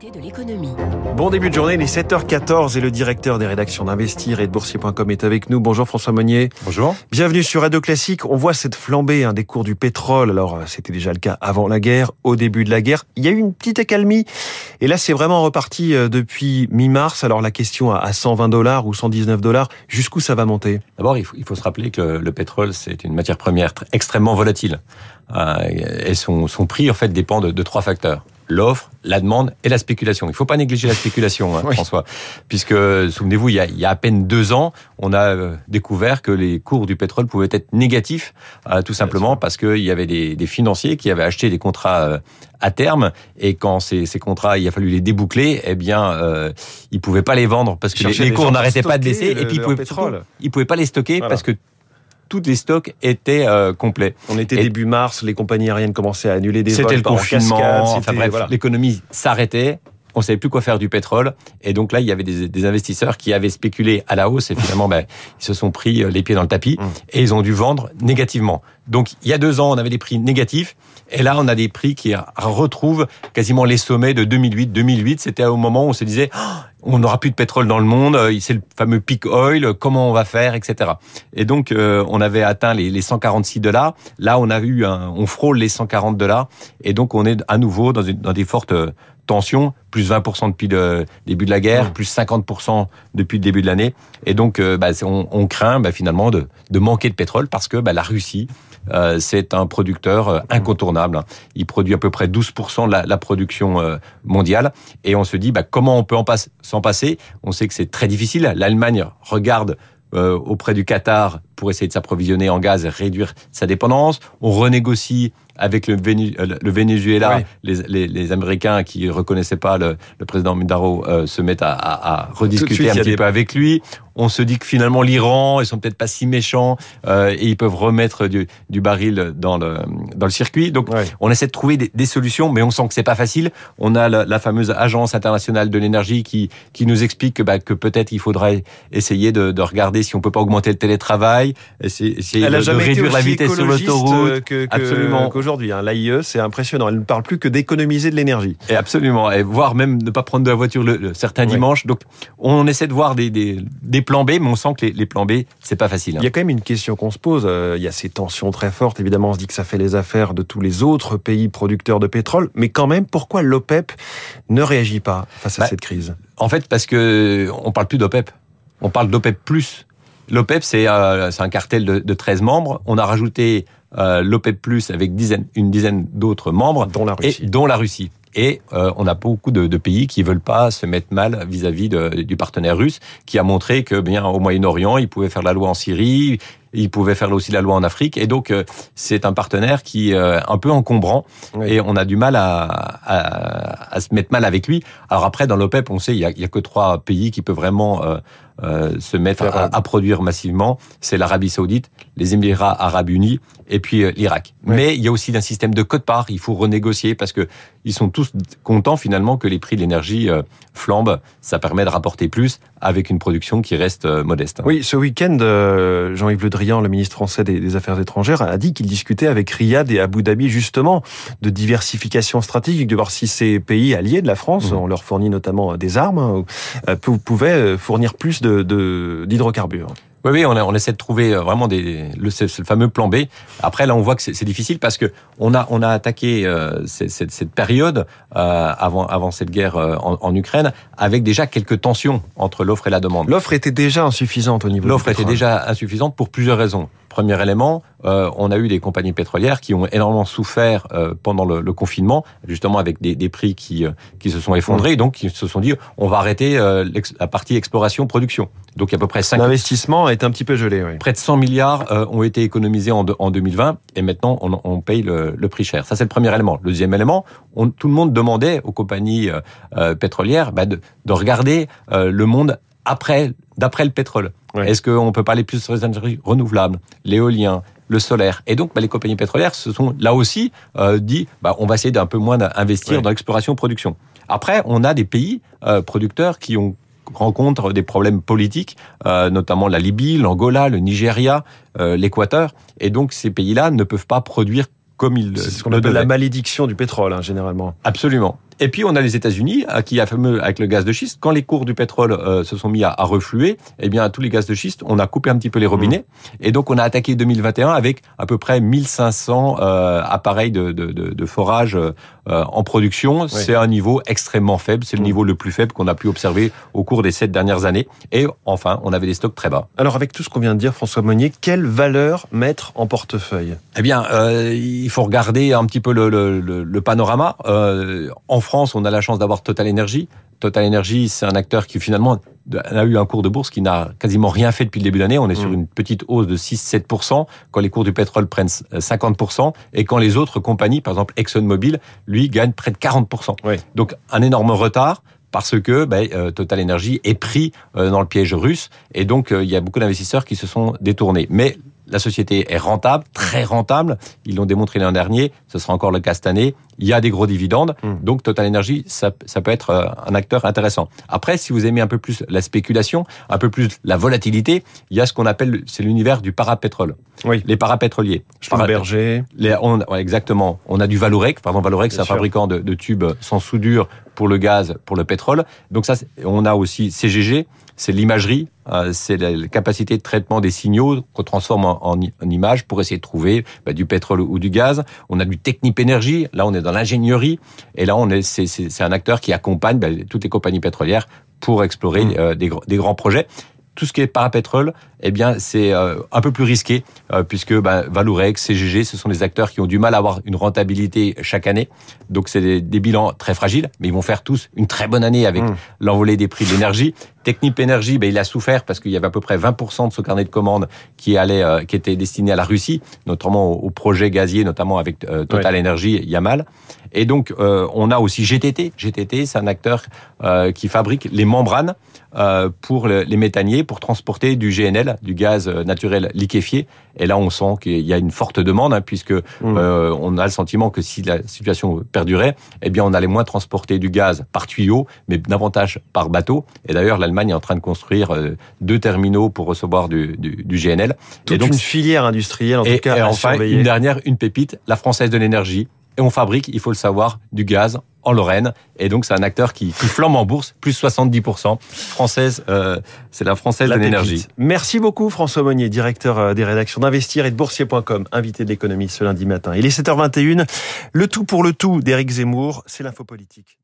L'actualité de l'économie. Bon début de journée, il est 7h14 et le directeur des rédactions d'Investir et de Boursier.com est avec nous. Bonjour François Monnier. Bonjour. Bienvenue sur Radio Classique. On voit cette flambée hein, des cours du pétrole. Alors, euh, c'était déjà le cas avant la guerre, au début de la guerre. Il y a eu une petite accalmie. Et là, c'est vraiment reparti euh, depuis mi-mars. Alors, la question à 120 dollars ou 119 dollars, jusqu'où ça va monter? D'abord, il faut, il faut se rappeler que le pétrole, c'est une matière première extrêmement volatile. Euh, et son, son prix, en fait, dépend de, de trois facteurs l'offre, la demande et la spéculation. Il ne faut pas négliger la spéculation, hein, oui. François, puisque souvenez-vous, il y, a, il y a à peine deux ans, on a euh, découvert que les cours du pétrole pouvaient être négatifs, euh, tout simplement parce qu'il y avait des, des, financiers qui avaient acheté des contrats euh, à terme et quand ces, ces, contrats, il a fallu les déboucler, eh bien, euh, ils pouvaient pas les vendre parce que les, les cours n'arrêtaient pas de baisser et puis ils pouvaient, ils pouvaient pas les stocker voilà. parce que tous les stocks étaient euh, complets. On était et début mars, les compagnies aériennes commençaient à annuler des vols. C'était le confinement. Voilà. l'économie s'arrêtait. On savait plus quoi faire du pétrole, et donc là il y avait des, des investisseurs qui avaient spéculé à la hausse, et finalement ben, ils se sont pris les pieds dans le tapis, mmh. et ils ont dû vendre négativement. Donc il y a deux ans on avait des prix négatifs, et là on a des prix qui retrouvent quasiment les sommets de 2008. 2008 c'était au moment où on se disait oh, on n'aura plus de pétrole dans le monde, c'est le fameux peak oil, comment on va faire, etc. Et donc euh, on avait atteint les, les 146 dollars. Là on a eu un, on frôle les 140 dollars, et donc on est à nouveau dans, une, dans des fortes tensions, plus 20% depuis le début de la guerre, plus 50% depuis le début de l'année, et donc euh, bah, on, on, craint bah, finalement de, de, manquer de pétrole parce que bah, la Russie euh, c'est un producteur euh, incontournable. Il produit à peu près 12% de la, la production euh, mondiale. Et on se dit, bah, comment on peut en s'en passer? On sait que c'est très difficile. L'Allemagne regarde euh, auprès du Qatar pour essayer de s'approvisionner en gaz et réduire sa dépendance. On renégocie avec le, Vénu, le Venezuela. Oui. Les, les, les, Américains qui reconnaissaient pas le, le président Maduro euh, se mettent à, à, à rediscuter suite, un petit des... peu avec lui. On se dit que finalement l'Iran, ils sont peut-être pas si méchants euh, et ils peuvent remettre du, du, baril dans le dans le circuit. Donc on essaie de trouver des, des, solutions, mais on sent que c'est pas facile. On a la, la, fameuse agence internationale de l'énergie qui qui nous explique que, bah, que peut-être il faudrait essayer de, de, regarder si on peut pas augmenter le télétravail, essayer, essayer Elle de, de réduire la vitesse sur l'autoroute. Que, que, Absolument. Qu'aujourd'hui, hein, l'AIE, c'est impressionnant. Elle ne parle plus que d'économiser de l'énergie. Et absolument, et voire même ne pas prendre de la voiture le, le certains dimanches. Donc on essaie de voir des, des, des plans B, mais on sent que les, les plans B, c'est pas facile. Hein. Il y a quand même une question qu'on se pose. Euh, il y a ces tensions très fortes. Évidemment, on se dit que ça fait les affaires de tous les autres pays producteurs de pétrole. Mais quand même, pourquoi l'OPEP ne réagit pas face à bah, cette crise? En fait, parce que on parle plus d'OPEP. On parle d'OPEP+. L'OPEP, c'est euh, un cartel de, de 13 membres. On a rajouté euh, l'OPEP+, avec dizaine, une dizaine d'autres membres. Dont la Russie. Et, dont la Russie. Et euh, on a beaucoup de, de, pays qui veulent pas se mettre mal vis-à-vis -vis du partenaire russe, qui a montré que bien au Moyen-Orient, il pouvait faire la loi en Syrie, il pouvait faire aussi la loi en Afrique. Et donc euh, c'est un partenaire qui est euh, un peu encombrant oui. et on a du mal à, à, à, se mettre mal avec lui. Alors après dans l'OPEP, on sait il y a, il y a que trois pays qui peuvent vraiment euh, euh, se mettre à, à, produire massivement, c'est l'Arabie Saoudite, les Émirats Arabes Unis et puis euh, l'Irak. Oui. Mais il y a aussi un système de code-part. Il faut renégocier parce que ils sont tous contents finalement que les prix de l'énergie euh, flambent. Ça permet de rapporter plus avec une production qui reste euh, modeste. Oui, ce week-end, euh, Jean-Yves Le Drian, le ministre français des, des Affaires étrangères, a dit qu'il discutait avec Riyad et Abu Dhabi justement de diversification stratégique, de voir si ces pays alliés de la France, mmh. on leur fournit notamment des armes, euh, pouvaient fournir plus de d'hydrocarbures. De, oui, oui, on, a, on, essaie de trouver euh, vraiment des, le, le, fameux plan B. Après, là, on voit que c'est difficile parce que on a, on a attaqué euh, cette, cette, période euh, avant, avant cette guerre euh, en, en, Ukraine avec déjà quelques tensions entre l'offre et la demande. L'offre était déjà insuffisante au niveau. L'offre était déjà insuffisante pour plusieurs raisons. Premier élément, euh, on a eu des compagnies pétrolières qui ont énormément souffert euh, pendant le, le, confinement, justement avec des, des prix qui, euh, qui se sont effondrés, mmh. donc ils se sont dit on va arrêter la partie exploration-production. Donc il y a à peu près 5... L'investissement est un petit peu gelé. Oui. Près de 100 milliards ont été économisés en, de, en 2020 et maintenant on, on paye le, le, prix cher. Ça c'est le premier élément. Le deuxième élément, on, tout le monde demandait aux compagnies pétrolières bah, de, de, regarder le monde après, d'après le pétrole. Est-ce qu'on peut pas aller plus sur les énergies renouvelables, l'éolien, le solaire? Et donc, bah, les compagnies pétrolières se sont là aussi euh, dit, bah, on va essayer d'un peu moins d'investir dans l'exploration-production. Après, on a des pays euh, producteurs qui ont rencontrent des problèmes politiques, euh, notamment la Libye, l'Angola, le Nigeria, l'Équateur. Et donc, ces pays-là ne peuvent pas produire comme ils C'est ce qu'on appelle la malédiction du pétrole, hein, généralement. Absolument. Et puis on a les États-Unis qui a fameux avec le gaz de schiste. Quand les cours du pétrole se sont mis à, à, refluer, eh bien tous les gaz de schiste, on a coupé un petit peu les robinets mmh. et donc on a attaqué 2021 avec à peu près 1500 appareils de, de, de, de forage en production. C'est un niveau extrêmement faible. C'est le mmh. niveau le plus faible qu'on a pu observer au cours des sept dernières années. Et enfin, on avait des stocks très bas. Alors avec tout ce qu'on vient de dire, François Monnier, quelle valeur mettre en portefeuille? Eh bien, euh, il faut regarder un petit peu le, le, le, panorama. Euh, en France, on a la chance d'avoir Total Energy. Total Energy, c'est un acteur qui finalement a eu un cours de bourse qui n'a quasiment rien fait depuis le début de l'année. On est sur mm. une petite hausse de 6-7% quand les cours du pétrole prennent 50% et quand les autres compagnies, par exemple ExxonMobil, lui, gagnent près de 40%. Donc un énorme retard parce que ben, euh, Total Energy est pris euh, dans le piège russe et donc euh, il y a beaucoup d'investisseurs qui se sont détournés. Mais la société est rentable, très rentable. Ils l'ont démontré l'an dernier. Ce sera encore le cas cette année. Il y a des gros dividendes. Hmm. Donc, Total Energy, ça, ça, peut être un acteur intéressant. Après, si vous aimez un peu plus la spéculation, un peu plus la volatilité, il y a ce qu'on appelle, c'est l'univers du parapétrole. Oui. Les parapétroliers. Schlumberger. Les, on, exactement. On a du Valorec. Pardon, Valorec, c'est un fabricant de, de tubes sans soudure pour le gaz, pour le pétrole. Donc ça, on a aussi CGG, c'est l'imagerie, euh, c'est la capacité de traitement des signaux qu'on transforme en, images pour essayer de trouver bah, du pétrole ou du gaz. On a du Technip Énergie, là on est dans l'ingénierie, et là on est, c'est, un acteur qui accompagne bah, toutes les compagnies pétrolières pour explorer mmh. euh, des, des, grands projets tout ce qui est parapétrole, eh bien, c'est euh, un peu plus risqué, puisque bah, Valourec, CGG, ce sont des acteurs qui ont du mal à avoir une rentabilité chaque année. Donc, c'est des, bilans très fragiles, mais ils vont faire tous une très bonne année avec mmh. l'envolée des prix de l'énergie. Technip Energy, ben, il a souffert parce qu'il y avait à peu près 20% de ce carnet de commandes qui allait, euh, qui était destiné à la Russie, notamment au, projet gazier, notamment avec Total Energy, Yamal. Et donc, on a aussi GTT. GTT, c'est un acteur qui fabrique les membranes euh, pour les méthaniers, pour transporter du GNL, du gaz euh, naturel liquéfié. Et là, on sent qu'il y a une forte demande, hein, puisque mmh. euh, on a le sentiment que si la situation perdurait, eh bien, on allait moins transporter du gaz par tuyau, mais davantage par bateau. Et d'ailleurs, l'Allemagne est en train de construire deux terminaux pour recevoir du, du, du GNL. Toute et donc, une filière industrielle, en tout cas, et enfin, une dernière, une pépite, la Française de l'énergie, et on fabrique, il faut le savoir, du gaz en Lorraine. Et donc, c'est un acteur qui, qui, flambe en bourse, plus 70%. Française, euh, c'est la française de l'énergie. Merci beaucoup, François Monnier, directeur euh, des rédactions d'Investir et de Boursier.com, invité de l'économie ce lundi matin. Il est 7h21. Le tout pour le tout d'Éric Zemmour, c'est l'info politique.